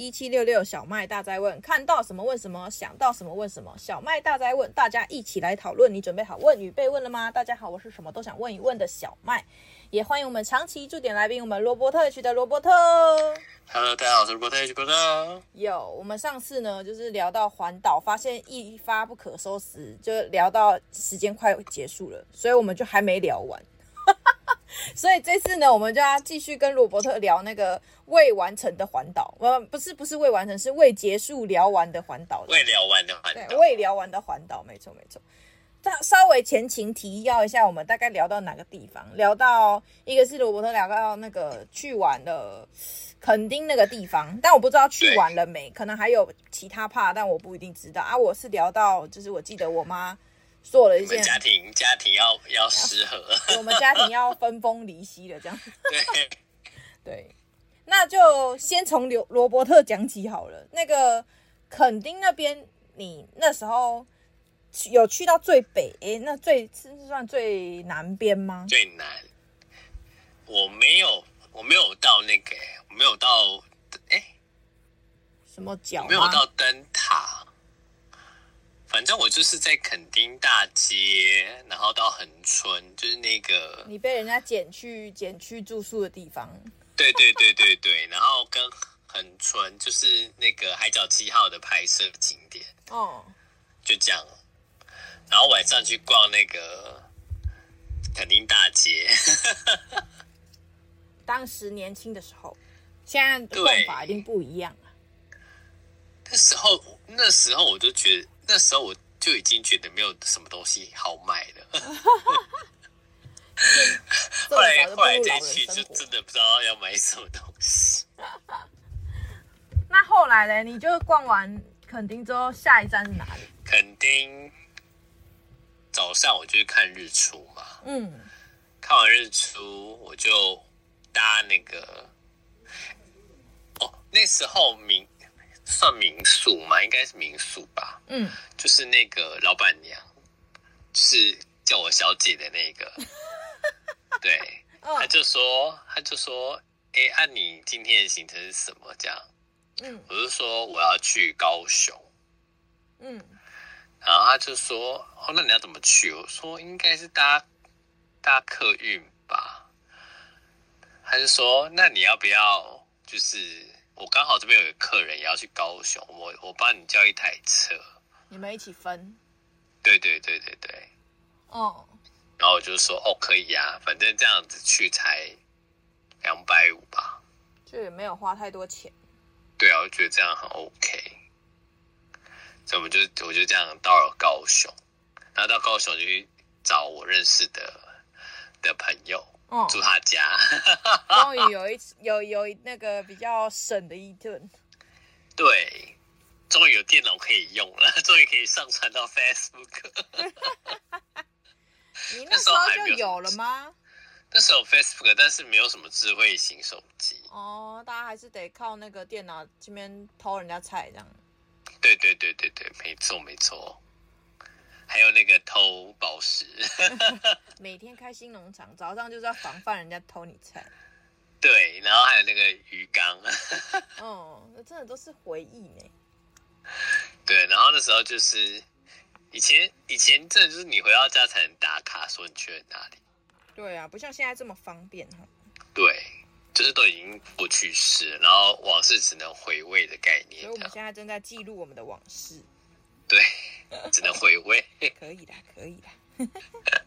一七六六小麦大灾问，看到什么问什么，想到什么问什么。小麦大灾问，大家一起来讨论。你准备好问与被问了吗？大家好，我是什么都想问一问的小麦，也欢迎我们长期驻点来宾，我们罗伯特 H 的罗伯特。Hello，大家好，我是罗伯特 H 罗伯特。有，我们上次呢，就是聊到环岛，发现一发不可收拾，就聊到时间快结束了，所以我们就还没聊完。所以这次呢，我们就要继续跟罗伯特聊那个未完成的环岛。呃，不是，不是未完成，是未结束聊完的环岛。未聊完的环岛。对，未聊完的环岛，没错，没错。再稍微前情提要一下，我们大概聊到哪个地方？聊到一个是罗伯特聊到那个去玩了垦丁那个地方，但我不知道去完了没，可能还有其他 part，但我不一定知道啊。我是聊到，就是我记得我妈。做了一件家庭家庭要要失和，我们家庭要分崩离析了，这样。对 对，那就先从刘罗伯特讲起好了。那个垦丁那边，你那时候有去到最北？哎，那最是算最南边吗？最南，我没有，我没有到那个，我没有到，哎，什么角？没有到灯塔。反正我就是在垦丁大街，然后到恒春，就是那个你被人家捡去捡去住宿的地方。对对对对对，然后跟恒春就是那个海角七号的拍摄景点。哦，就这样。然后晚上去逛那个垦丁大街。当时年轻的时候，现在的逛法一定不一样了。那时候，那时候我就觉得。那时候我就已经觉得没有什么东西好买了。后来后来这一去就真的不知道要买什么东西。那后来呢？你就逛完垦丁之后，下一站是哪里？垦丁早上我就去看日出嘛。嗯。看完日出，我就搭那个。哦，那时候明。算民宿嘛？应该是民宿吧。嗯，就是那个老板娘，就是叫我小姐的那个。对，他就说，他就说，哎，按你今天的行程是什么？这样。嗯，我就说我要去高雄。嗯，然后他就说，哦，那你要怎么去？我说应该是搭搭客运吧。他就说，那你要不要就是？我刚好这边有个客人也要去高雄，我我帮你叫一台车，你们一起分。对对对对对。哦。然后我就说哦，可以呀，反正这样子去才两百五吧，就也没有花太多钱。对啊，我觉得这样很 OK。所以我们就我就这样到了高雄，然后到高雄就去找我认识的的朋友。哦、住他家，终于有一次有有那个比较省的一顿。对，终于有电脑可以用了，终于可以上传到 Facebook。你那时候就有了吗？那时候 Facebook，但是没有什么智慧型手机。哦，大家还是得靠那个电脑这边偷人家菜这样。对对对对对，没错没错。还有那个偷宝石 每天开心农场早上就是要防范人家偷你菜。对，然后还有那个鱼缸。哦，那真的都是回忆呢。对，然后那时候就是以前以前真的就是你回到家才能打卡，说你去了哪里。对啊，不像现在这么方便哈。对，就是都已经过去式，然后往事只能回味的概念。所以我们现在正在记录我们的往事。对。只能回味，可以的，可以的。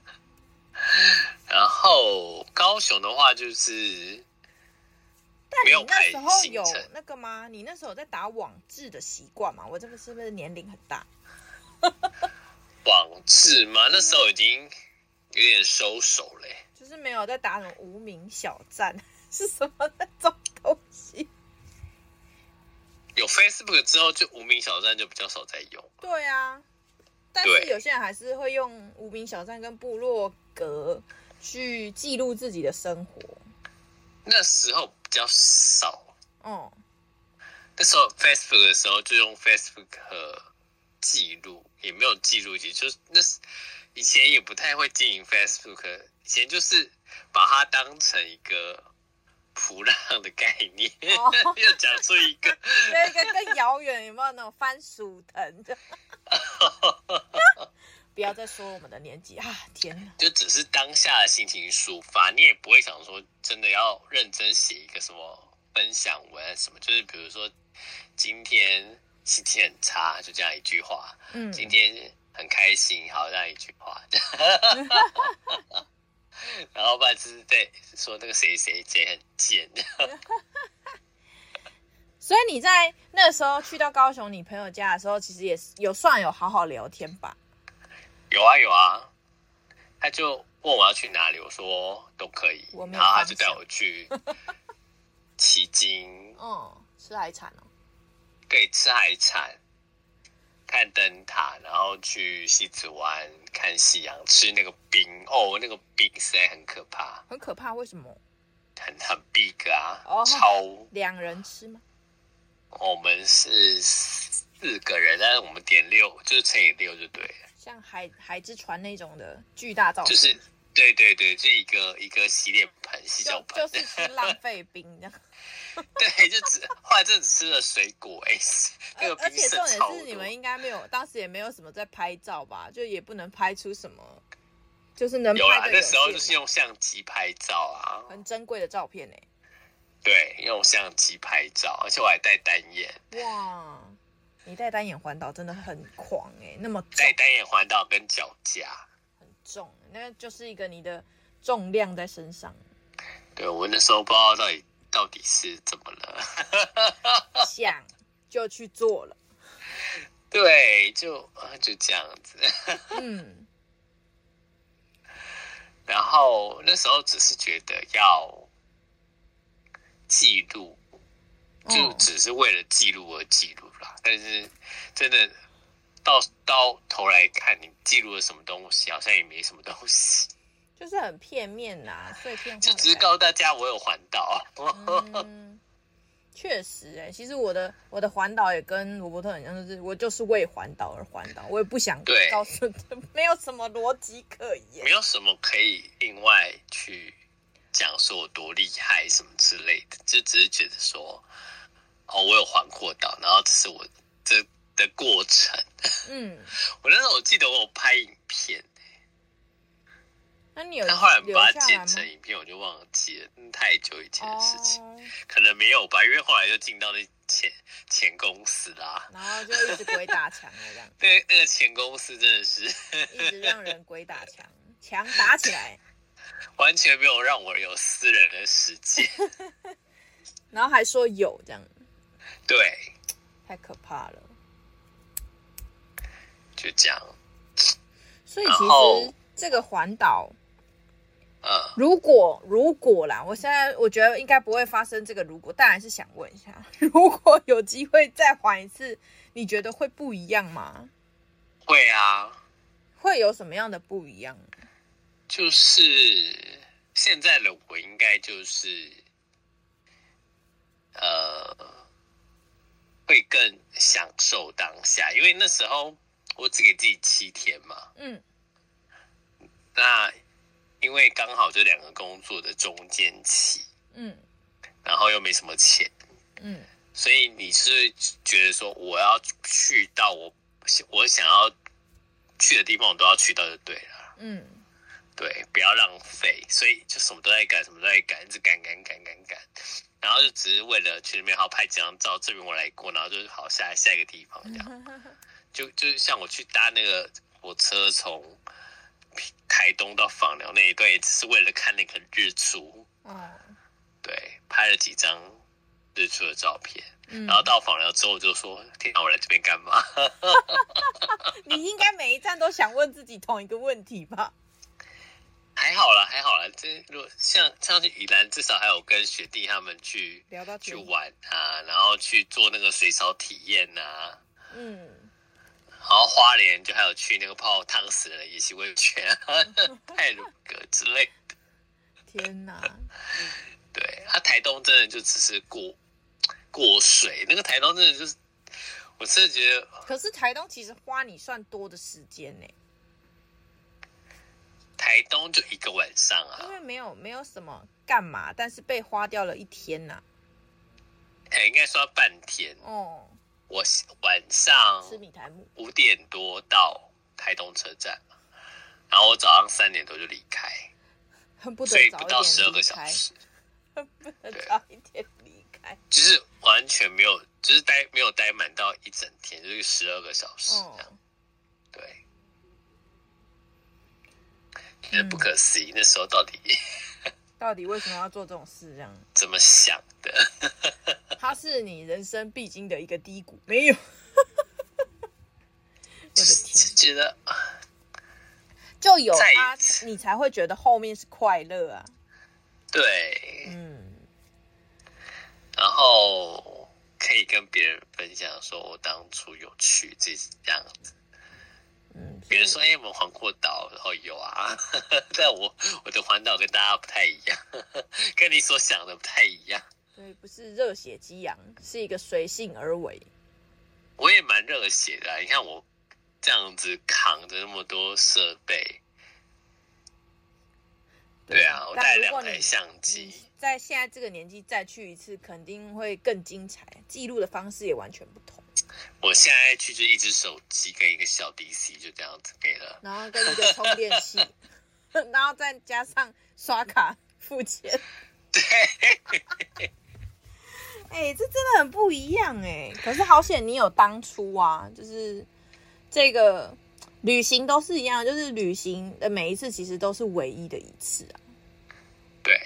然后高雄的话就是，但你那时候有那个吗？你那时候有在打网志的习惯吗？我这个是不是年龄很大？网志吗？那时候已经有点收手嘞，就是没有在打那种无名小站，是什么那种东西？有 Facebook 之后，就无名小站就比较少在用。对啊。但是有些人还是会用无名小站跟部落格去记录自己的生活。那时候比较少。嗯。那时候 Facebook 的时候就用 Facebook 记录，也没有记录机，就是那以前也不太会经营 Facebook，以前就是把它当成一个噗浪的概念，哦、又讲出一个，有一个更遥远，有没有那种番薯藤的？不要再说我们的年纪啊！天哪，就只是当下的心情抒发，你也不会想说真的要认真写一个什么分享文什么，就是比如说今天心情很差，就这样一句话。嗯，今天很开心，好，这样一句话。然后不然就是在说那个谁谁谁很贱。所以你在那时候去到高雄你朋友家的时候，其实也是有算有好好聊天吧？有啊有啊，他就问我要去哪里，我说都可以，然后他就带我去奇经，嗯，吃海产哦，可以吃海产，看灯塔，然后去西子湾看夕阳，吃那个冰哦，那个冰实在很可怕，很可怕，为什么？很很 big 啊，哦、超两人吃吗？我们是四个人，但是我们点六，就是乘以六就对了。像海海之船那种的巨大造型，就是对对对，就一个一个洗脸盆、洗脚盆，就，就是浪费冰这样。对，就只后来就只吃了水果哎，那个而且重点是你们应该没有，当时也没有什么在拍照吧？就也不能拍出什么，就是能有，有啊，那时候就是用相机拍照啊，很珍贵的照片呢。对，用相机拍照，而且我还带单眼。哇。你带单眼环岛真的很狂哎、欸，那么带单眼环岛跟脚架很重，那就是一个你的重量在身上。对，我那时候不知道到底到底是怎么了，想就去做了。对，就啊就这样子。嗯。然后那时候只是觉得要记录。就只是为了记录而记录啦，但是真的到到头来看，你记录了什么东西，好像也没什么东西，就是很片面呐、啊，碎片。就只是告诉大家我有环岛。嗯，确实哎、欸，其实我的我的环岛也跟罗伯特很像，就是我就是为环岛而环岛，我也不想告诉，对 没有什么逻辑可言，没有什么可以另外去讲说我多厉害什么之类的，就只是觉得说。哦，我有环过岛，然后这是我这的过程。嗯，我那时候我记得我有拍影片，那你有？但后来把它剪成影片，我就忘记了，太久以前的事情，哦、可能没有吧，因为后来就进到那前前公司啦，然后就一直鬼打墙了这样。对，那个前公司真的是一直让人鬼打墙，墙打起来，完全没有让我有私人的时间，然后还说有这样。对，太可怕了，就这样。所以其实这个环岛，呃，如果如果啦，我现在我觉得应该不会发生这个如果，当然是想问一下，如果有机会再还一次，你觉得会不一样吗？会啊，会有什么样的不一样？就是现在的我应该就是，呃。会更享受当下，因为那时候我只给自己七天嘛。嗯。那因为刚好这两个工作的中间期。嗯。然后又没什么钱。嗯。所以你是觉得说我要去到我我想要去的地方，我都要去到就对了。嗯。对，不要浪费，所以就什么都在赶，什么都在赶，一直赶赶赶赶赶。然后就只是为了去那边好拍几张照，证明我来过，然后就好下下一个地方这样。就就像我去搭那个火车从台东到访寮那一段，也只是为了看那个日出。哦。对，拍了几张日出的照片。嗯。然后到访寮之后，就说：“天哪，我来这边干嘛？” 你应该每一站都想问自己同一个问题吧？还好啦，还好啦。这如果像像去宜兰，至少还有跟学弟他们去去玩啊，然后去做那个水草体验呐、啊。嗯。然后花莲就还有去那个泡烫死人的野溪温泉、泰鲁阁之类的。天哪！对，他、啊、台东真的就只是过过水，那个台东真的就是，我真的觉得。可是台东其实花你算多的时间呢。台东就一个晚上啊，因为没有没有什么干嘛，但是被花掉了一天呐、啊。哎、欸，应该说半天哦。我晚上五点多到台东车站，然后我早上三点多就离开，不所以不到十二个小时，不得早一点离开，就是完全没有，就是待没有待满到一整天，就是十二个小时这样，哦、对。觉得不可思议，嗯、那时候到底到底为什么要做这种事？这样怎么想的？它是你人生必经的一个低谷，没有？我的天，觉得就有它，你才会觉得后面是快乐啊。对，嗯，然后可以跟别人分享，说我当初有去这样子。嗯，比如说，哎，我们环过岛，然后有啊，但我我的环岛跟大家不太一样，跟你所想的不太一样。对，不是热血激昂，是一个随性而为。我也蛮热血的啊，你看我这样子扛着那么多设备。对，对啊，我带两台相机。在现在这个年纪再去一次，肯定会更精彩，记录的方式也完全不同。我现在去就一只手机跟一个小 DC 就这样子给了，然后跟一个充电器，然后再加上刷卡付钱。对，哎、欸，这真的很不一样哎。可是好险你有当初啊，就是这个旅行都是一样，就是旅行的每一次其实都是唯一的一次啊。对。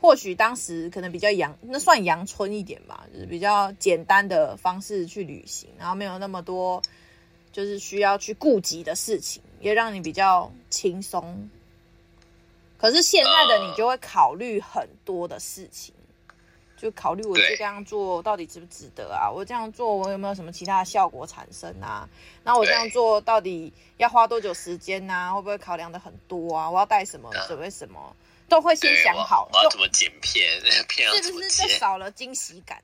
或许当时可能比较阳，那算阳春一点吧，就是比较简单的方式去旅行，然后没有那么多就是需要去顾及的事情，也让你比较轻松。可是现在的你就会考虑很多的事情，就考虑我这样做到底值不值得啊？我这样做我有没有什么其他的效果产生啊？那我这样做到底要花多久时间啊？会不会考量的很多啊？我要带什么？准备什么？都会先想好，我要怎么剪片？片是不是就少了惊喜感？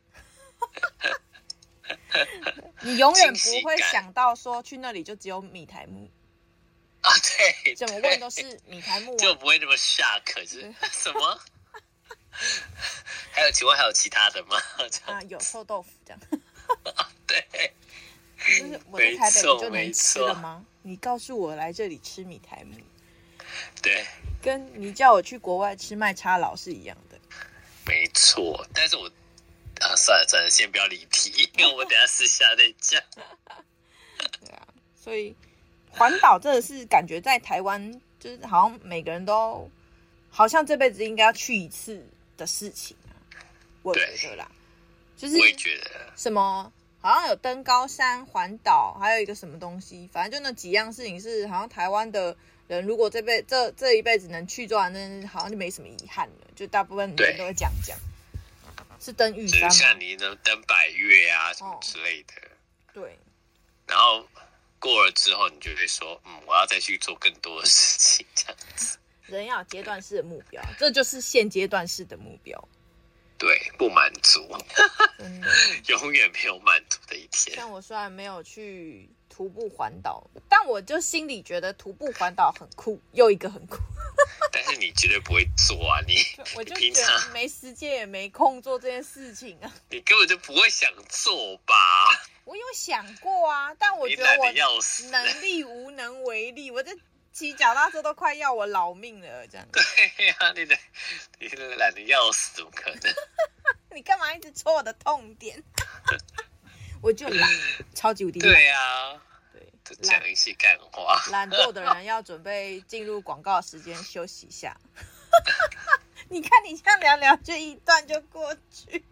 你永远不会想到说去那里就只有米苔目啊？对，怎么问都是米苔目，就不会那么 shock。是 什么？还有，请问还有其他的吗？啊，有臭豆腐这样。对，就是我在台北就能吃了吗？你告诉我来这里吃米苔目。对。跟你叫我去国外吃麦叉佬是一样的，没错。但是我啊，算了算了，先不要离题，因为我们等下私下再讲。对啊，所以环岛真的是感觉在台湾，就是好像每个人都好像这辈子应该要去一次的事情啊。我觉得啦，就是我也觉得什么好像有登高山、环岛，还有一个什么东西，反正就那几样事情是好像台湾的。人如果这辈这这一辈子能去做完，那好像就没什么遗憾了。就大部分人都会讲讲，是登玉山吗？像你能登百岳啊什么之类的。哦、对。然后过了之后，你就会说，嗯，我要再去做更多的事情，这样子。人要有阶段式的目标，这就是现阶段式的目标。对，不满足，永远没有满足的一天。像我虽然没有去徒步环岛，但我就心里觉得徒步环岛很酷，又一个很酷。但是你绝对不会做啊，你 我就觉得没时间也没空做这件事情啊。你根本就不会想做吧？我有想过啊，但我觉得我能力无能为力，我这。骑脚踏车都快要我老命了，这样。对呀、啊，你的你的懒得要死，怎么可能？你干嘛一直戳我的痛点？我就懒，超级无敌懒。对呀、啊，对，讲一些干话。懒惰的人要准备进入广告时间，休息一下。你看你这样聊聊，就一段就过去。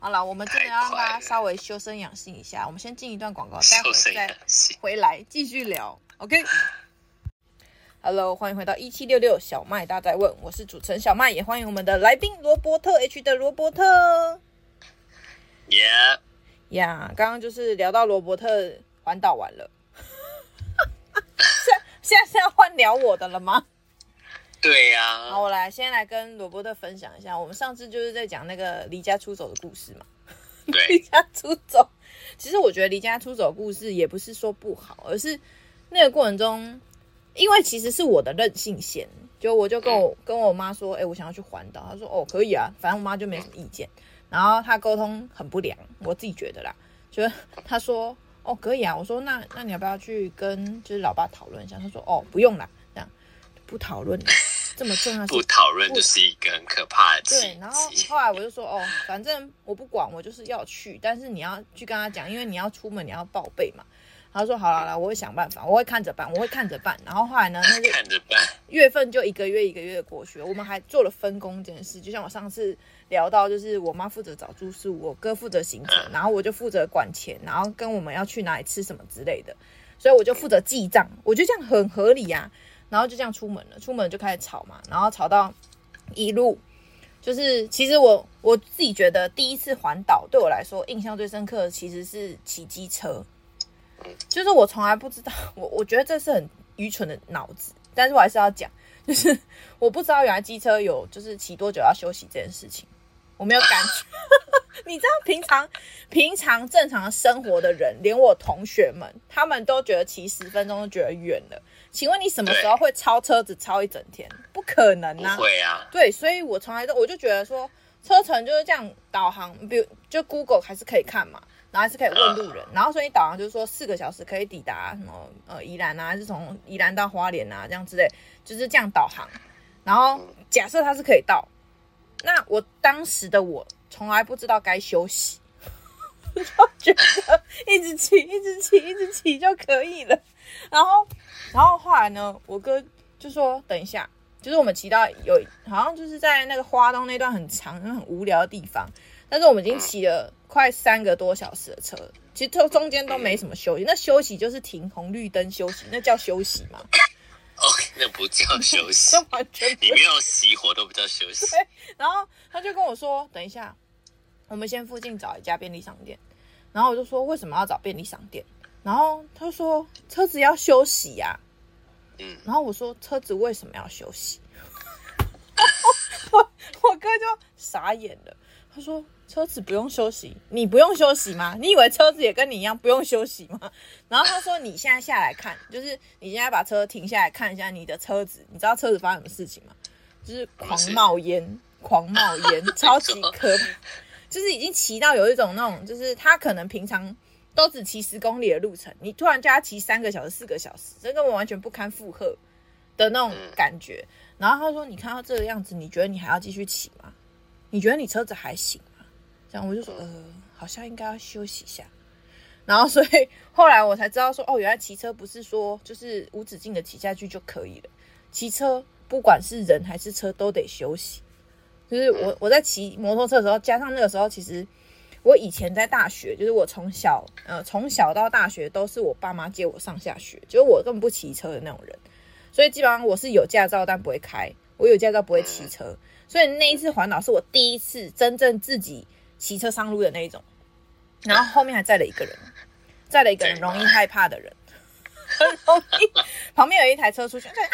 好了，我们真的要让大家稍微修身养性一下。我们先进一段广告，待会再回来继续聊。OK。Hello，欢迎回到一七六六小麦大在问，我是主持人小麦，也欢迎我们的来宾罗伯特 H 的罗伯特。Yeah，呀，刚刚就是聊到罗伯特环岛完了，现现在是要换聊我的了吗？对呀、啊。好，我来先来跟罗伯特分享一下，我们上次就是在讲那个离家出走的故事嘛。对，离家出走，其实我觉得离家出走的故事也不是说不好，而是那个过程中。因为其实是我的任性线，就我就跟我跟我妈说，哎、欸，我想要去环岛，她说哦可以啊，反正我妈就没什么意见。然后他沟通很不良，我自己觉得啦，就他说哦可以啊，我说那那你要不要去跟就是老爸讨论一下？他说哦不用啦，这样不讨论了，这么重要不讨论就是一个很可怕的。对，然后后来我就说哦，反正我不管，我就是要去，但是你要去跟他讲，因为你要出门你要报备嘛。他说：“好了啦，我会想办法，我会看着办，我会看着办。”然后后来呢，他就 看着办。月份就一个月一个月的过去了，我们还做了分工这件事。就像我上次聊到，就是我妈负责找住宿，我哥负责行程，然后我就负责管钱，然后跟我们要去哪里吃什么之类的。所以我就负责记账，我觉得这样很合理呀、啊。然后就这样出门了，出门就开始吵嘛，然后吵到一路就是，其实我我自己觉得第一次环岛对我来说印象最深刻的其实是骑机车。就是我从来不知道，我我觉得这是很愚蠢的脑子，但是我还是要讲，就是 我不知道原来机车有就是骑多久要休息这件事情，我没有感觉。你知道平常平常正常生活的人，连我同学们，他们都觉得骑十分钟都觉得远了。请问你什么时候会超车子超一整天？不可能啊！会啊。对，所以我从来都我就觉得说车程就是这样导航，比如就 Google 还是可以看嘛。然后还是可以问路人，然后所以导航就是说四个小时可以抵达什么呃宜兰啊，还是从宜兰到花莲啊这样之类，就是这样导航。然后假设它是可以到，那我当时的我从来不知道该休息，就觉得一直骑一直骑一直骑就可以了。然后然后后来呢，我哥就说等一下，就是我们骑到有好像就是在那个花东那段很长很无聊的地方。但是我们已经骑了快三个多小时的车，其实中间都没什么休息。那休息就是停红绿灯休息，那叫休息吗？哦，那不叫休息，完全你没有熄火都不叫休息。对，然后他就跟我说：“等一下，我们先附近找一家便利商店。”然后我就说：“为什么要找便利商店？”然后他说：“车子要休息呀。”嗯，然后我说：“车子为什么要休息？” 我我哥就傻眼了，他说。车子不用休息，你不用休息吗？你以为车子也跟你一样不用休息吗？然后他说：“你现在下来看，就是你现在把车停下来看一下你的车子，你知道车子发生什么事情吗？就是狂冒烟，狂冒烟，超级可怕，就是已经骑到有一种那种，就是他可能平常都只骑十公里的路程，你突然叫他骑三个小时、四个小时，这根本完全不堪负荷的那种感觉。然后他说：你看到这个样子，你觉得你还要继续骑吗？你觉得你车子还行？”这样我就说，呃，好像应该要休息一下。然后，所以后来我才知道说，哦，原来骑车不是说就是无止境的骑下去就可以了。骑车不管是人还是车都得休息。就是我我在骑摩托车的时候，加上那个时候，其实我以前在大学，就是我从小呃从小到大学都是我爸妈接我上下学，就是我根本不骑车的那种人。所以基本上我是有驾照但不会开，我有驾照不会骑车。所以那一次环岛是我第一次真正自己。骑车上路的那一种，然后后面还载了一个人，载了一个人 容易害怕的人，很容易。旁边有一台车出现，对啊，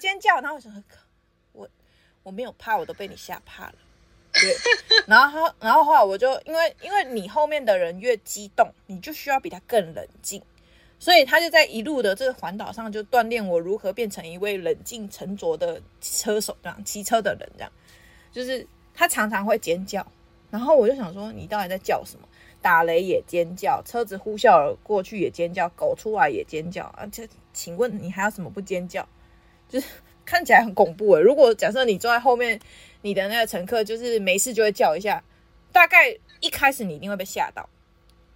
这样尖叫，然后我说我我没有怕，我都被你吓怕了。对，然后然后后来我就因为因为你后面的人越激动，你就需要比他更冷静，所以他就在一路的这个环岛上就锻炼我如何变成一位冷静沉着的车手，这样骑车的人，这样就是他常常会尖叫。然后我就想说，你到底在叫什么？打雷也尖叫，车子呼啸而过去也尖叫，狗出来也尖叫。而且，请问你还有什么不尖叫？就是 看起来很恐怖诶。如果假设你坐在后面，你的那个乘客就是没事就会叫一下，大概一开始你一定会被吓到。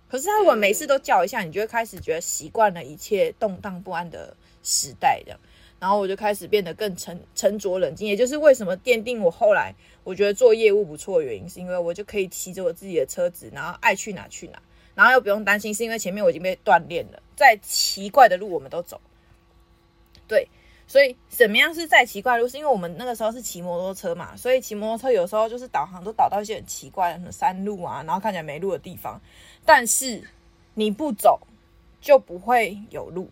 可是他如果每次都叫一下，你就会开始觉得习惯了一切动荡不安的时代这样。然后我就开始变得更沉沉着冷静，也就是为什么奠定我后来我觉得做业务不错的原因，是因为我就可以骑着我自己的车子，然后爱去哪去哪，然后又不用担心，是因为前面我已经被锻炼了，再奇怪的路我们都走。对，所以怎么样是再奇怪的路？是因为我们那个时候是骑摩托车嘛，所以骑摩托车有时候就是导航都导到一些很奇怪的山路啊，然后看起来没路的地方，但是你不走就不会有路。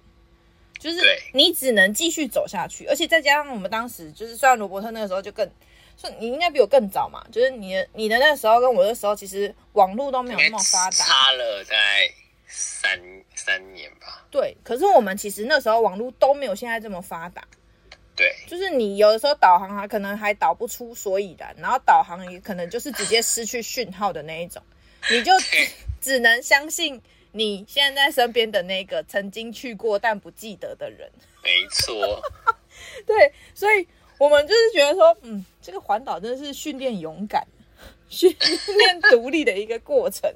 就是你只能继续走下去，而且再加上我们当时就是，虽然罗伯特那个时候就更，说你应该比我更早嘛，就是你的你的那个时候跟我的时候，其实网络都没有那么发达，差了在三三年吧。对，可是我们其实那时候网络都没有现在这么发达。对，就是你有的时候导航还可能还导不出所以然，然后导航也可能就是直接失去讯号的那一种，你就，只能相信你现在在身边的那个曾经去过但不记得的人。没错，对，所以我们就是觉得说，嗯，这个环岛真的是训练勇敢、训练独立的一个过程。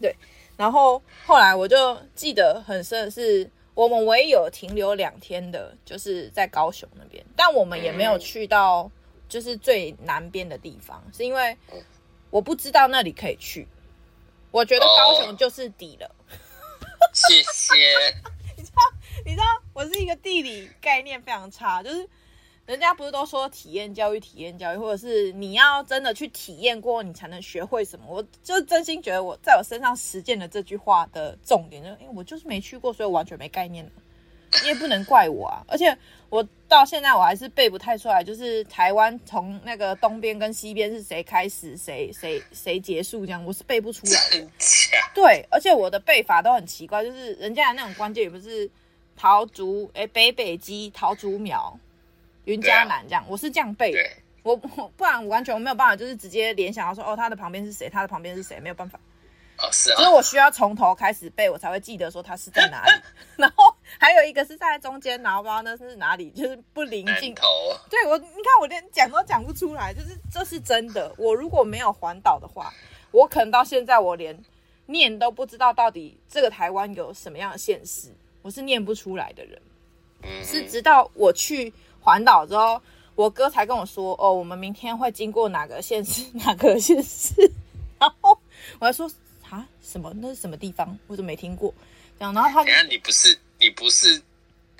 对，然后后来我就记得很深的是。我们唯一有停留两天的，就是在高雄那边，但我们也没有去到就是最南边的地方，是因为我不知道那里可以去。我觉得高雄就是底了。谢谢。你知道，你知道，我是一个地理概念非常差，就是。人家不是都说体验教育、体验教育，或者是你要真的去体验过，你才能学会什么？我就真心觉得，我在我身上实践的这句话的重点，就因为我就是没去过，所以我完全没概念。你也不能怪我啊！而且我到现在我还是背不太出来，就是台湾从那个东边跟西边是谁开始，谁谁谁结束这样，我是背不出来的。对，而且我的背法都很奇怪，就是人家的那种关键也不是桃竹，哎，北北基桃竹苗。云嘉南这样，我是这样背的，我我不然我完全我没有办法，就是直接联想到说，哦，他的旁边是谁，他的旁边是谁，没有办法。哦，是啊。所以我需要从头开始背，我才会记得说他是在哪里。然后还有一个是在中间，然后不知道那是哪里，就是不临近。头。对我，你看我连讲都讲不出来，就是这是真的。我如果没有环岛的话，我可能到现在我连念都不知道到底这个台湾有什么样的县市，我是念不出来的人。嗯。是直到我去。环岛之后，我哥才跟我说：“哦，我们明天会经过哪个县市，哪个县市。”然后我还说：“啊，什么？那是什么地方？我怎么没听过？”这样，然后他，等下你不是你不是。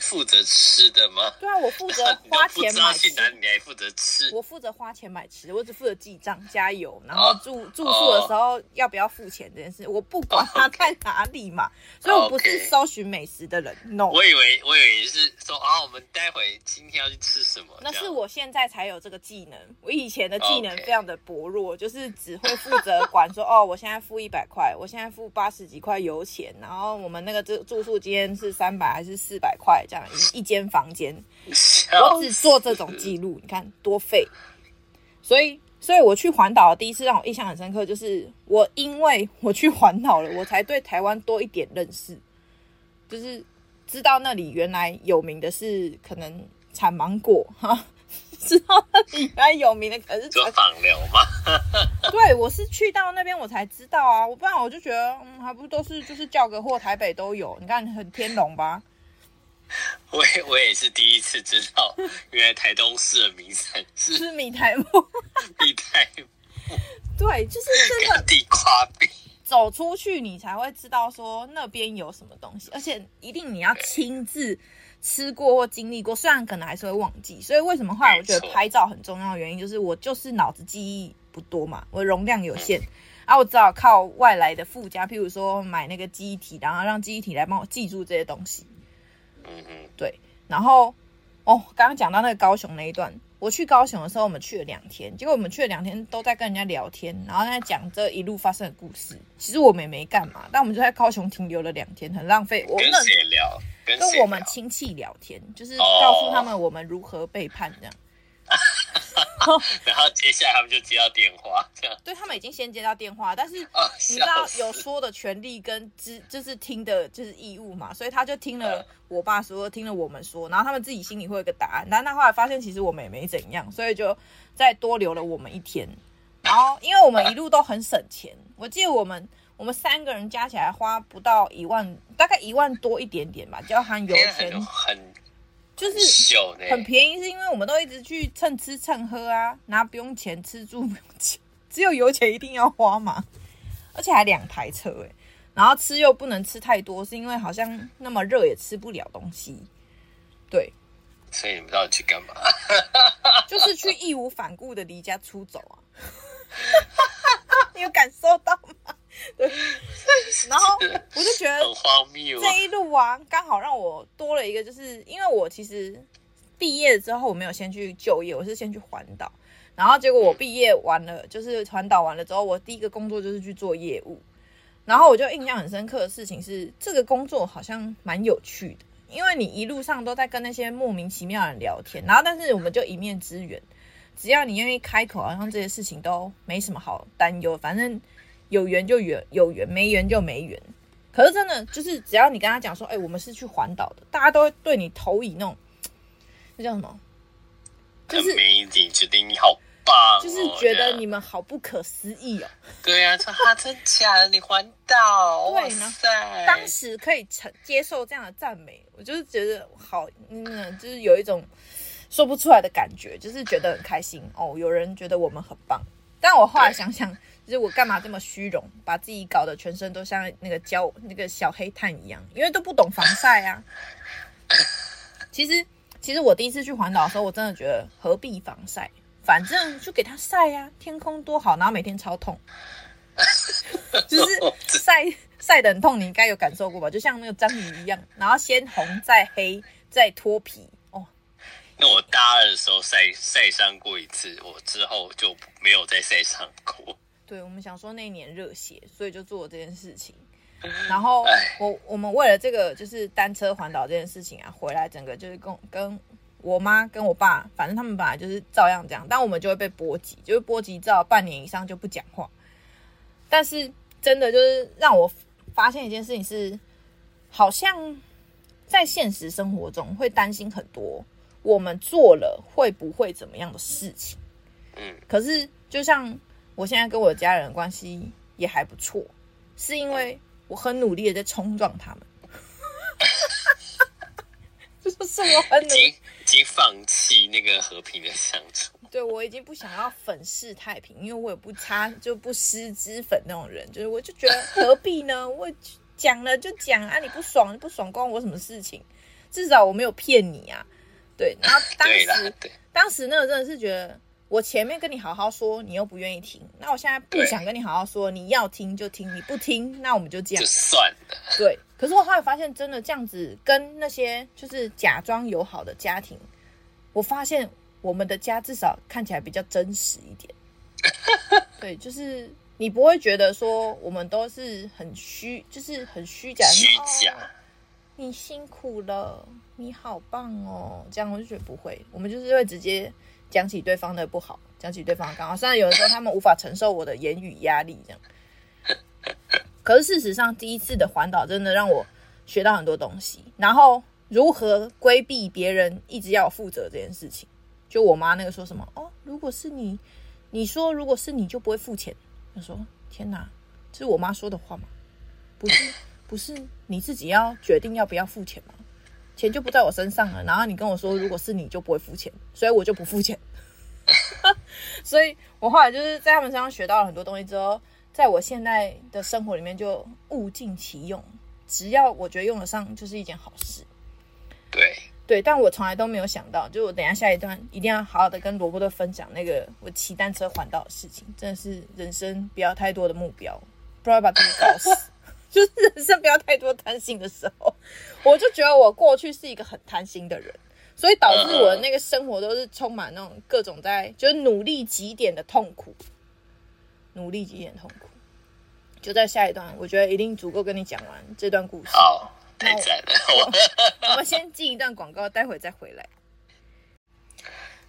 负责吃的吗？对啊，我负责 花钱买吃。你还负责吃？我负责花钱买吃，我只负责记账、加油，然后住、oh, 住宿的时候要不要付钱这件事，我不管他在哪里嘛。Okay. 所以我不是搜寻美食的人。No，我以为我以为是说啊，我们待会今天要去吃什么？那是我现在才有这个技能，我以前的技能非常的薄弱，Okay. 就是只会负责管说哦，我现在付一百块，我现在付八十几块油钱，然后我们那个住住宿今天是三百还是四百块？这样一一间房间，我只做这种记录，你看多废。所以，所以我去环岛的第一次让我印象很深刻，就是我因为我去环岛了，我才对台湾多一点认识，就是知道那里原来有名的是可能产芒果哈，知道那里原来有名的可是做访流吗？对，我是去到那边我才知道啊，我不然我就觉得嗯，还不都是就是叫个货，台北都有，你看很天龙吧。我也我也是第一次知道，原来台东市的名称是是米苔木。米苔木，对，就是真的地瓜饼。走出去，你才会知道说那边有什么东西，而且一定你要亲自吃过或经历过，虽然可能还是会忘记。所以为什么后来我觉得拍照很重要的原因，就是我就是脑子记忆不多嘛，我容量有限，啊，我只好靠外来的附加，譬如说买那个记忆体，然后让记忆体来帮我记住这些东西。嗯嗯，对，然后哦，刚刚讲到那个高雄那一段，我去高雄的时候，我们去了两天，结果我们去了两天都在跟人家聊天，然后在讲这一路发生的故事。其实我们也没干嘛，但我们就在高雄停留了两天，很浪费。我们跟谁聊？跟我们亲戚聊天，就是告诉他们我们如何背叛这样。然后接下来他们就接到电话，这样。对，他们已经先接到电话，但是你知道有说的权利跟知就是听的就是义务嘛，所以他就听了我爸说，听了我们说，然后他们自己心里会有个答案。但那后来发现其实我们也没怎样，所以就再多留了我们一天。然后因为我们一路都很省钱，我记得我们我们三个人加起来花不到一万，大概一万多一点点吧，就要含油钱。就是很便宜，是因为我们都一直去蹭吃蹭喝啊，拿不用钱吃住不用钱，只有油钱一定要花嘛，而且还两台车哎，然后吃又不能吃太多，是因为好像那么热也吃不了东西，对。所以你们到底去干嘛？就是去义无反顾的离家出走啊！你有感受到吗？对，然后我就觉得很荒谬。这一路啊，刚好让我多了一个，就是因为我其实毕业之后我没有先去就业，我是先去环岛。然后结果我毕业完了，就是环岛完了之后，我第一个工作就是去做业务。然后我就印象很深刻的事情是，这个工作好像蛮有趣的，因为你一路上都在跟那些莫名其妙的人聊天，然后但是我们就一面之缘，只要你愿意开口，好像这些事情都没什么好担忧，反正有缘就缘，有缘没缘就没缘。可是真的就是，只要你跟他讲说，哎、欸，我们是去环岛的，大家都会对你投以那种，那叫什么？就是你决定你好棒，就是觉得你们好不可思议哦。对呀、啊，说哈真假的，你环岛，哇塞。当时可以承接受这样的赞美，我就是觉得好，嗯，就是有一种说不出来的感觉，就是觉得很开心哦。有人觉得我们很棒，但我后来想想。就是我干嘛这么虚荣，把自己搞得全身都像那个焦那个小黑炭一样，因为都不懂防晒啊。其实，其实我第一次去环岛的时候，我真的觉得何必防晒，反正就给它晒呀，天空多好，然后每天超痛，就是晒晒得很痛，你应该有感受过吧？就像那个章鱼一样，然后先红再黑再脱皮哦。那我大二的时候晒晒伤过一次，我之后就没有再晒伤过。对，我们想说那一年热血，所以就做了这件事情。然后我我们为了这个就是单车环岛这件事情啊，回来整个就是跟跟我妈跟我爸，反正他们本来就是照样这样，但我们就会被波及，就是波及到半年以上就不讲话。但是真的就是让我发现一件事情是，好像在现实生活中会担心很多，我们做了会不会怎么样的事情。嗯，可是就像。我现在跟我的家人的关系也还不错，是因为我很努力的在冲撞他们，就是我很努力，已经放弃那个和平的相处。对，我已经不想要粉饰太平，因为我也不差就不施脂粉那种人，就是我就觉得何必呢？我讲了就讲啊，你不爽不爽关我什么事情？至少我没有骗你啊。对，然后当时当时那个真的是觉得。我前面跟你好好说，你又不愿意听，那我现在不想跟你好好说，你要听就听，你不听，那我们就这样，就算了。对，可是我后来发现，真的这样子跟那些就是假装友好的家庭，我发现我们的家至少看起来比较真实一点。对，就是你不会觉得说我们都是很虚，就是很虚假。虚假。哦，你辛苦了，你好棒哦，这样我就觉得不会，我们就是会直接。讲起对方的不好，讲起对方的刚好，虽然有的时候他们无法承受我的言语压力，这样。可是事实上，第一次的环岛真的让我学到很多东西。然后如何规避别人一直要负责这件事情，就我妈那个说什么哦，如果是你，你说如果是你就不会付钱。我说天哪，这是我妈说的话吗？不是，不是你自己要决定要不要付钱吗？钱就不在我身上了，然后你跟我说，如果是你就不会付钱，所以我就不付钱。所以我后来就是在他们身上学到了很多东西之后，在我现在的生活里面就物尽其用，只要我觉得用得上，就是一件好事。对对，但我从来都没有想到，就我等一下下一段一定要好好的跟罗伯特分享那个我骑单车环岛的事情，真的是人生不要太多的目标，不然把自己搞死。就是人生不要太多贪心的时候，我就觉得我过去是一个很贪心的人，所以导致我的那个生活都是充满那种各种在就是努力极点的痛苦，努力极点痛苦。就在下一段，我觉得一定足够跟你讲完这段故事。好，太赞了。我，我们先进一段广告，待会再回来。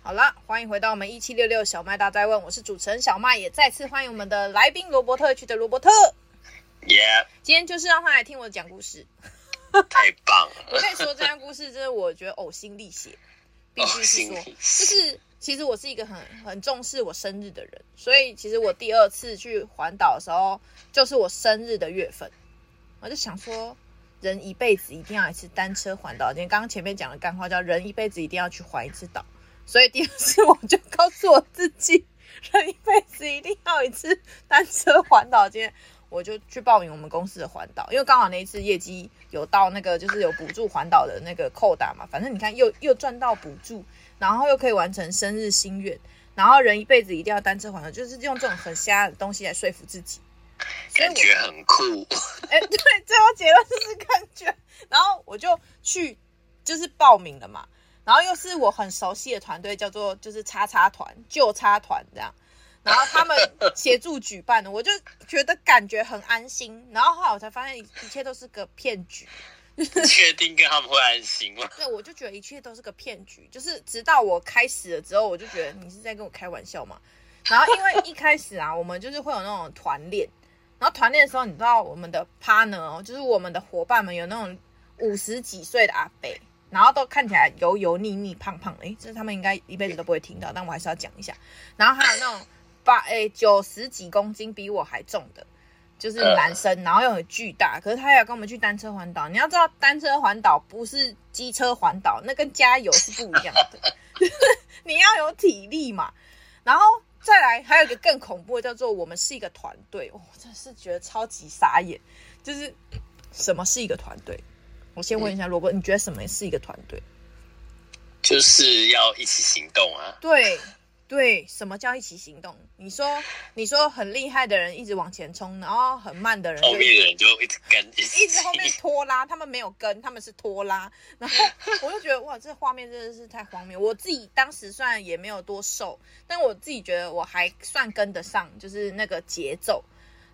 好了，欢迎回到我们一七六六小麦大在问，我是主持人小麦，也再次欢迎我们的来宾罗伯特区的罗伯特。Yeah，今天就是让他来听我讲故事，太棒了！我跟你说，这段故事真的我觉得呕心沥血，必须是说，就是其实我是一个很很重视我生日的人，所以其实我第二次去环岛的时候，就是我生日的月份，我就想说，人一辈子一定要一次单车环岛。今天刚刚前面讲的干话叫人一辈子一定要去环一次岛，所以第二次我就告诉我自己，人一辈子一定要一次单车环岛。今天。我就去报名我们公司的环岛，因为刚好那一次业绩有到那个就是有补助环岛的那个扣打嘛，反正你看又又赚到补助，然后又可以完成生日心愿，然后人一辈子一定要单车环岛，就是用这种很瞎的东西来说服自己，感觉很酷。哎、欸，对，最后结论就是感觉，然后我就去就是报名了嘛，然后又是我很熟悉的团队，叫做就是叉叉团，旧叉团这样。然后他们协助举办的，我就觉得感觉很安心。然后后来我才发现，一切都是个骗局。确定跟他们会安心吗？对，我就觉得一切都是个骗局。就是直到我开始了之后，我就觉得你是在跟我开玩笑嘛。然后因为一开始啊，我们就是会有那种团练，然后团练的时候，你知道我们的 partner 哦，就是我们的伙伴们有那种五十几岁的阿伯，然后都看起来油油腻腻、胖胖的，诶，这是他们应该一辈子都不会听到，但我还是要讲一下。然后还有那种。八诶，九十几公斤比我还重的，就是男生，然后又很巨大。可是他要跟我们去单车环岛。你要知道，单车环岛不是机车环岛，那跟加油是不一样的。你要有体力嘛。然后再来，还有一个更恐怖的，叫做我们是一个团队。我真是觉得超级傻眼。就是什么是一个团队？我先问一下罗伯，你觉得什么是一个团队？就是要一起行动啊。对。对，什么叫一起行动？你说，你说很厉害的人一直往前冲，然后很慢的人，后面的人就一直跟，一直后面拖拉，他们没有跟，他们是拖拉。然后 我就觉得哇，这画面真的是太荒谬。我自己当时虽然也没有多瘦，但我自己觉得我还算跟得上，就是那个节奏。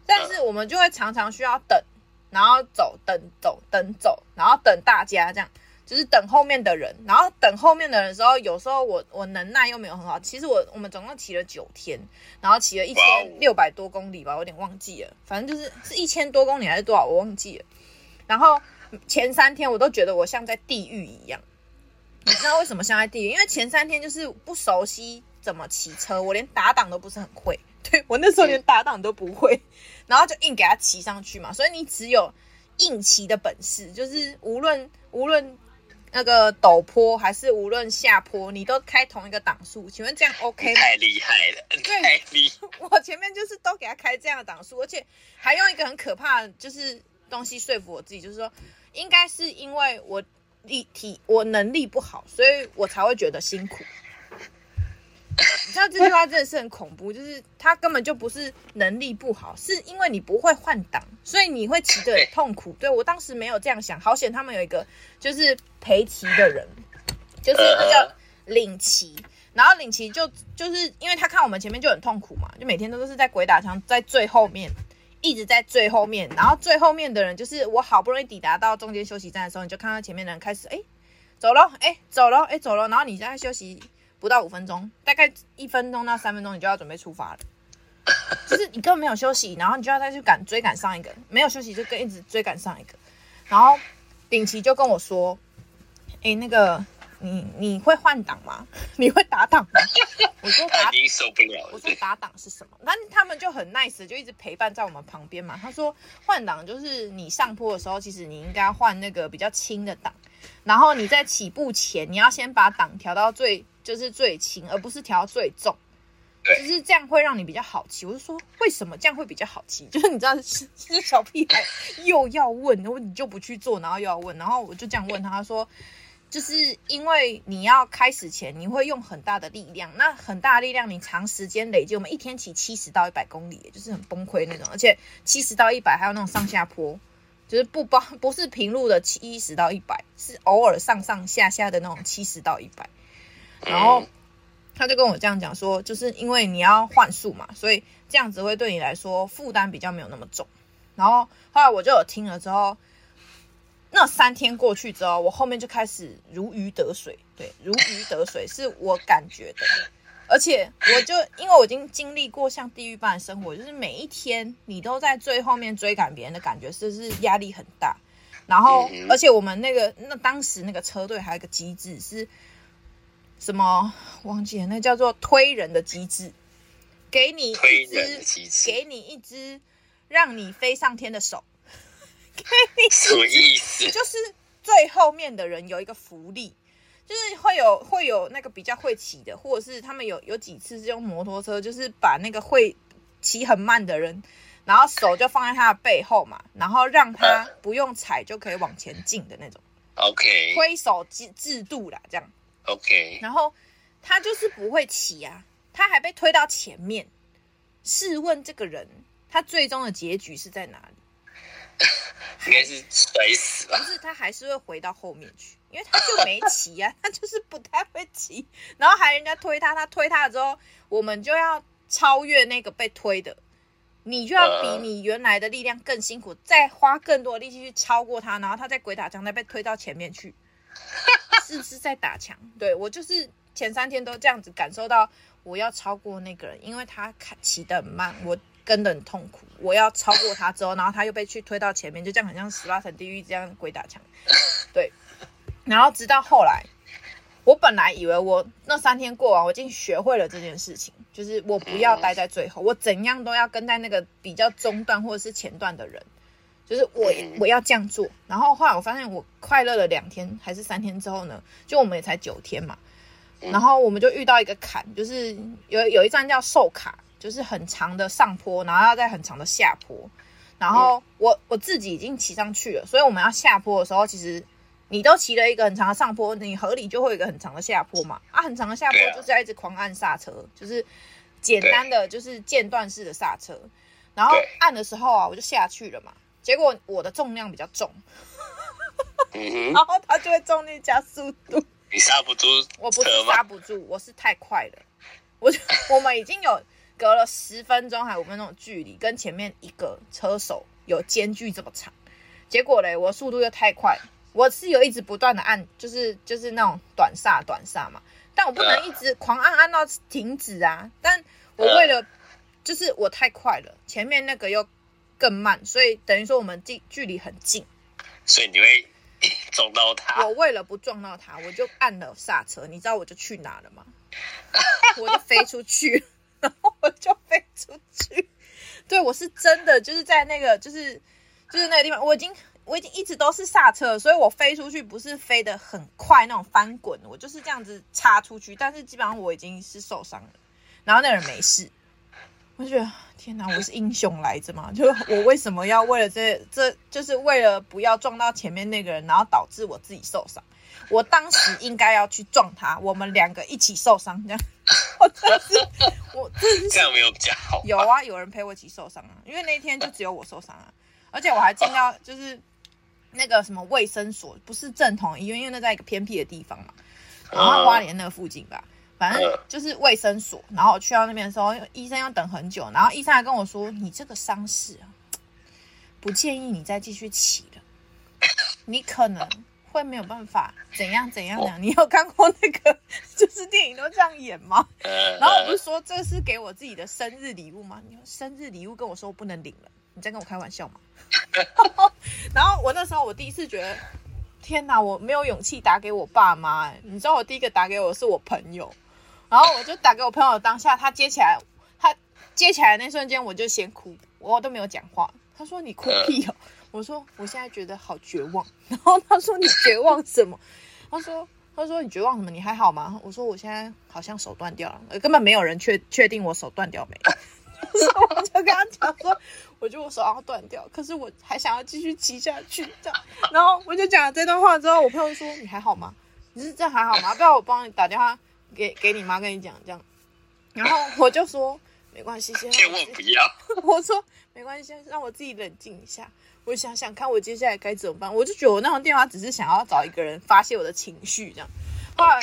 但是我们就会常常需要等，然后走，等走，等走，然后等大家这样。就是等后面的人，然后等后面的人的时候，有时候我我能耐又没有很好。其实我我们总共骑了九天，然后骑了一千六百多公里吧，我有点忘记了，反正就是是一千多公里还是多少，我忘记了。然后前三天我都觉得我像在地狱一样，你知道为什么像在地狱？因为前三天就是不熟悉怎么骑车，我连打档都不是很会，对，我那时候连打档都不会，然后就硬给他骑上去嘛。所以你只有硬骑的本事，就是无论无论。那个陡坡还是无论下坡，你都开同一个档数，请问这样 OK 吗？太厉害了，对，太厉害。我前面就是都给他开这样的档数，而且还用一个很可怕的就是东西说服我自己，就是说应该是因为我力体我能力不好，所以我才会觉得辛苦。你知道这句话真的是很恐怖，就是他根本就不是能力不好，是因为你不会换挡，所以你会骑得很痛苦。对，我当时没有这样想，好险他们有一个就是陪骑的人，就是那叫领骑，然后领骑就就是因为他看我们前面就很痛苦嘛，就每天都是在鬼打墙，在最后面一直在最后面，然后最后面的人就是我好不容易抵达到中间休息站的时候，你就看到前面的人开始哎走了，哎走了，哎走了，然后你在休息。不到五分钟，大概一分钟到三分钟，你就要准备出发了。就是你根本没有休息，然后你就要再去赶追赶上一个，没有休息就跟一直追赶上一个。然后顶奇就跟我说：“哎，那个你你会换挡吗？你会打档吗？”我说：“打。”已经受不了了。我说：“打档是什么？”那他们就很 nice，就一直陪伴在我们旁边嘛。他说：“换挡就是你上坡的时候，其实你应该换那个比较轻的档，然后你在起步前，你要先把档调到最。”就是最轻，而不是调最重，就是这样会让你比较好骑。我就说，为什么这样会比较好骑？就是你知道，是是小屁孩又要问，然后你就不去做，然后又要问，然后我就这样问他，他说，就是因为你要开始前，你会用很大的力量，那很大的力量你长时间累积，我们一天骑七十到一百公里，就是很崩溃那种，而且七十到一百还有那种上下坡，就是不包不是平路的七十到一百，是偶尔上上下下的那种七十到一百。然后他就跟我这样讲说，就是因为你要换宿嘛，所以这样子会对你来说负担比较没有那么重。然后后来我就有听了之后，那三天过去之后，我后面就开始如鱼得水，对，如鱼得水是我感觉的。而且我就因为我已经经历过像地狱般的生活，就是每一天你都在最后面追赶别人的感觉，是不是压力很大？然后而且我们那个那当时那个车队还有一个机制是。什么忘记了？那叫做推人的机制，给你一只，给你一只让你飞上天的手，给你什么意思？就是最后面的人有一个福利，就是会有会有那个比较会骑的，或者是他们有有几次是用摩托车，就是把那个会骑很慢的人，然后手就放在他的背后嘛，然后让他不用踩就可以往前进的那种。OK，推手制制度啦，这样。OK，然后他就是不会骑啊，他还被推到前面。试问这个人，他最终的结局是在哪里？应该是摔死了。不是，他还是会回到后面去，因为他就没骑啊，他就是不太会骑。然后还人家推他，他推他了之后，我们就要超越那个被推的，你就要比你原来的力量更辛苦，再花更多的力气去超过他，然后他在鬼打墙再被推到前面去，是不是在打墙？对，我就是前三天都这样子感受到，我要超过那个人，因为他骑得很慢，我跟得很痛苦。我要超过他之后，然后他又被去推到前面，就这样很像十八层地狱这样鬼打墙。对，然后直到后来。我本来以为我那三天过完，我已经学会了这件事情，就是我不要待在最后，我怎样都要跟在那个比较中段或者是前段的人，就是我我要这样做。然后后来我发现我快乐了两天还是三天之后呢，就我们也才九天嘛，然后我们就遇到一个坎，就是有有一站叫寿卡，就是很长的上坡，然后要在很长的下坡，然后我我自己已经骑上去了，所以我们要下坡的时候，其实。你都骑了一个很长的上坡，你合理就会有一个很长的下坡嘛？啊，很长的下坡就是要一直狂按刹车，就是简单的就是间断式的刹车。然后按的时候啊，我就下去了嘛。结果我的重量比较重，然后它就会重力加速度。你刹不住？我不是刹不住，我是太快了。我就 我们已经有隔了十分钟还五分钟的距离，跟前面一个车手有间距这么长。结果嘞，我速度又太快。我是有一直不断的按，就是就是那种短刹短刹嘛，但我不能一直狂按按到停止啊。但我为了，就是我太快了，前面那个又更慢，所以等于说我们距距离很近，所以你会 撞到他。我为了不撞到他，我就按了刹车。你知道我就去哪了吗？我就飞出去，然后我就飞出去。对，我是真的就是在那个就是就是那个地方，我已经。我已经一直都是刹车，所以我飞出去不是飞得很快那种翻滚，我就是这样子插出去。但是基本上我已经是受伤了，然后那人没事，我就觉得天哪，我是英雄来着嘛？就我为什么要为了这这，就是为了不要撞到前面那个人，然后导致我自己受伤？我当时应该要去撞他，我们两个一起受伤，这样。我真是，我真是这样没有比较好。有啊，有人陪我一起受伤啊，因为那天就只有我受伤啊，而且我还进到就是。那个什么卫生所不是正统医院，因为那在一个偏僻的地方嘛，然后花莲那个附近吧，反正就是卫生所。然后我去到那边的时候，医生要等很久，然后医生还跟我说：“你这个伤势啊，不建议你再继续骑了，你可能会没有办法怎样怎样怎样。”你有看过那个就是电影都这样演吗？然后我不是说这是给我自己的生日礼物吗？你说生日礼物跟我说我不能领了，你在跟我开玩笑吗？然后我那时候我第一次觉得，天哪，我没有勇气打给我爸妈。哎，你知道我第一个打给我是我朋友，然后我就打给我朋友，当下他接起来，他接起来的那瞬间我就先哭，我都没有讲话。他说你哭屁哦，我说我现在觉得好绝望。然后他说你绝望什么？他说他说你绝望什么？你还好吗？我说我现在好像手断掉了，根本没有人确确定我手断掉没。我就跟他讲说，我觉得我手要断掉，可是我还想要继续骑下去，这样。然后我就讲了这段话之后，我朋友说：“你还好吗？你是这样还好吗？不要我帮你打电话给给你妈跟你讲这样。”然后 我就说：“没关系，先千万不要。”我说：“没关系，先让我自己冷静一下，我想想看我接下来该怎么办。”我就觉得我那通电话只是想要找一个人发泄我的情绪，这样。后来。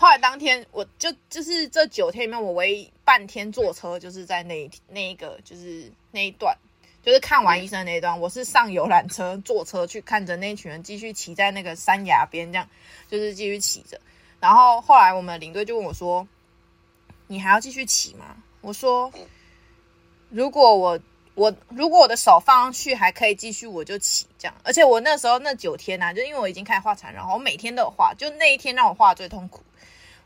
后来当天，我就就是这九天里面，我唯一半天坐车，就是在那一那一个，就是那一段，就是看完医生那一段，我是上游览车坐车去看着那群人继续骑在那个山崖边，这样就是继续骑着。然后后来我们领队就问我说：“你还要继续骑吗？”我说：“如果我我如果我的手放上去还可以继续，我就骑这样。而且我那时候那九天啊，就因为我已经开始画禅，然后我每天都有画，就那一天让我画最痛苦。”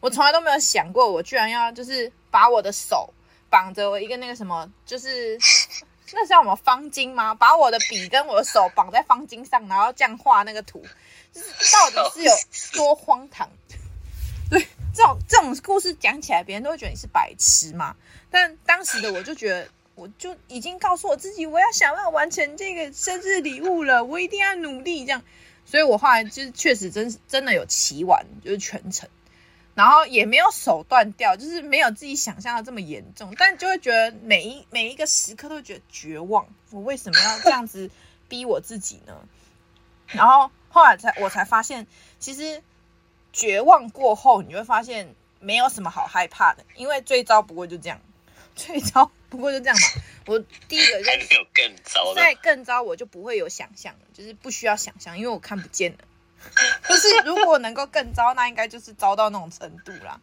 我从来都没有想过，我居然要就是把我的手绑着我一个那个什么，就是 那叫什么方巾吗？把我的笔跟我的手绑在方巾上，然后这样画那个图，就是到底是有多荒唐？这种这种故事讲起来，别人都会觉得你是白痴嘛。但当时的我就觉得，我就已经告诉我自己，我要想办法完成这个生日礼物了，我一定要努力这样。所以我后来就是确实真真的有骑完，就是全程。然后也没有手断掉，就是没有自己想象的这么严重，但就会觉得每一每一个时刻都觉得绝望。我为什么要这样子逼我自己呢？然后后来才我才发现，其实绝望过后，你会发现没有什么好害怕的，因为最糟不过就这样。最糟不过就这样嘛。我第一个就是 有更糟的，再更糟我就不会有想象了，就是不需要想象，因为我看不见了。就是如果能够更糟，那应该就是糟到那种程度啦。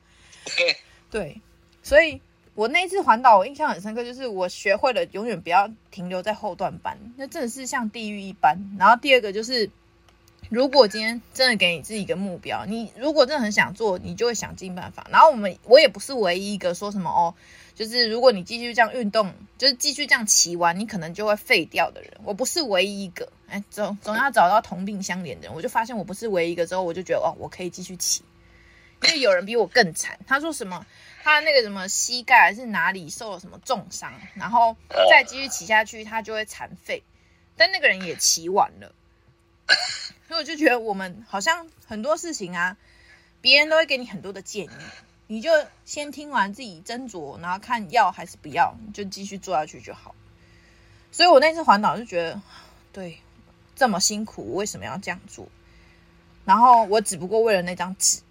对 对，所以我那次环岛，我印象很深刻，就是我学会了永远不要停留在后段班，那真的是像地狱一般。然后第二个就是，如果今天真的给你自己一个目标，你如果真的很想做，你就会想尽办法。然后我们我也不是唯一一个说什么哦。就是如果你继续这样运动，就是继续这样骑完，你可能就会废掉的人。我不是唯一一个，哎，总总要找到同病相怜的人。我就发现我不是唯一一个之后，我就觉得哦，我可以继续骑。因为有人比我更惨，他说什么，他那个什么膝盖还是哪里受了什么重伤，然后再继续骑下去，他就会残废。但那个人也骑完了，所以我就觉得我们好像很多事情啊，别人都会给你很多的建议。你就先听完自己斟酌，然后看要还是不要，你就继续做下去就好。所以我那次环岛就觉得，对，这么辛苦，我为什么要这样做？然后我只不过为了那张纸，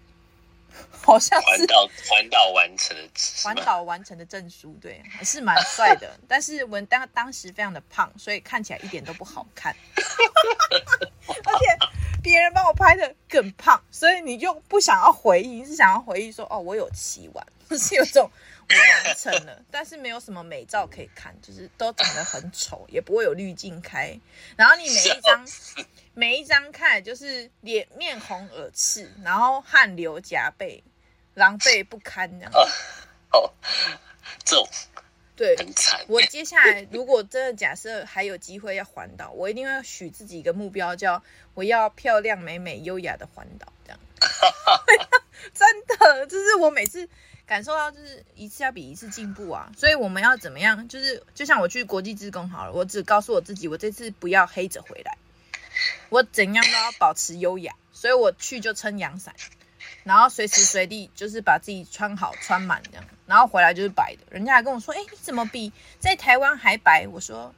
好像是环岛环岛完成的环岛完成的证书，对，还是蛮帅的。但是我当当时非常的胖，所以看起来一点都不好看，而且。别人帮我拍的更胖，所以你就不想要回忆，你是想要回忆说哦，我有骑完，就是有种我完成了，但是没有什么美照可以看，就是都长得很丑，也不会有滤镜开，然后你每一张 每一张看就是脸面红耳赤，然后汗流浃背，狼狈不堪这样。哦，这种。对，我 接下来如果真的假设还有机会要环岛，我一定要许自己一个目标，叫我要漂亮、美美、优雅的环岛，这样。真的，就是我每次感受到，就是一次要比一次进步啊。所以我们要怎么样？就是就像我去国际职工好了，我只告诉我自己，我这次不要黑着回来，我怎样都要保持优雅。所以我去就撑阳伞。然后随时随地就是把自己穿好穿满这样，然后回来就是白的。人家还跟我说：“哎，你怎么比在台湾还白？”我说：“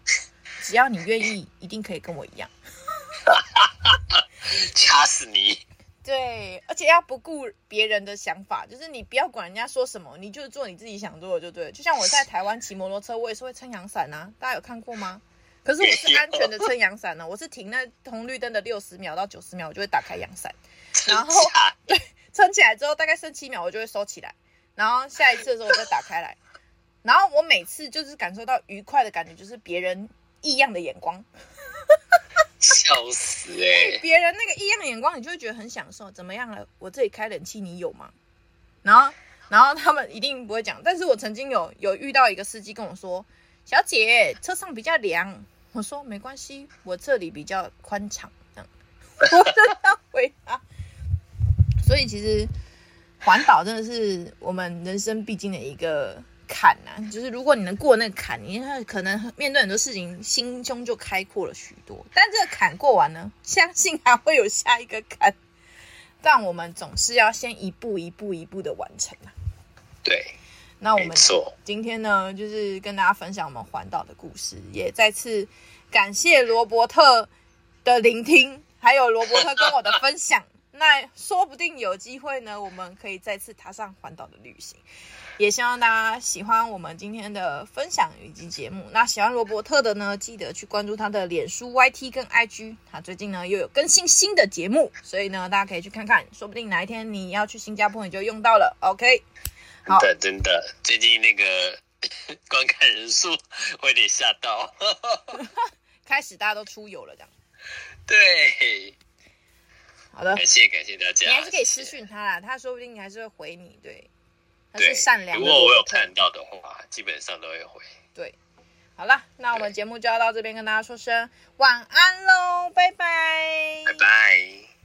只要你愿意，一定可以跟我一样。”掐死你！对，而且要不顾别人的想法，就是你不要管人家说什么，你就做你自己想做的就对了。就像我在台湾骑摩托车，我也是会撑阳伞啊，大家有看过吗？可是我是安全的撑阳伞呢，我是停那红绿灯的六十秒到九十秒，我就会打开阳伞，然后对。撑起来之后，大概剩七秒，我就会收起来，然后下一次的时候我再打开来，然后我每次就是感受到愉快的感觉，就是别人异样的眼光，笑死哎、欸！别人那个异样的眼光，你就会觉得很享受。怎么样了？我这里开冷气，你有吗？然后，然后他们一定不会讲，但是我曾经有有遇到一个司机跟我说：“小姐，车上比较凉。”我说：“没关系，我这里比较宽敞。”这样，我就这样回答。所以其实环岛真的是我们人生必经的一个坎呐、啊，就是如果你能过那个坎，你可能面对很多事情，心胸就开阔了许多。但这个坎过完呢，相信还会有下一个坎，但我们总是要先一步一步一步的完成啊。对，那我们今天呢，就是跟大家分享我们环岛的故事，也再次感谢罗伯特的聆听，还有罗伯特跟我的分享。那说不定有机会呢，我们可以再次踏上环岛的旅行。也希望大家喜欢我们今天的分享以及节目。那喜欢罗伯特的呢，记得去关注他的脸书、YT 跟 IG。他最近呢又有更新新的节目，所以呢大家可以去看看，说不定哪一天你要去新加坡，你就用到了。OK，好，真的真的，最近那个 观看人数会有点吓到，开始大家都出游了，这样。对。好的，感谢感谢大家。你还是可以私讯他啦，他说不定还是会回你。对，他是善良的。如果我有看到的话，基本上都会回。对，好了，那我们节目就要到这边，跟大家说声晚安喽，拜拜，拜拜。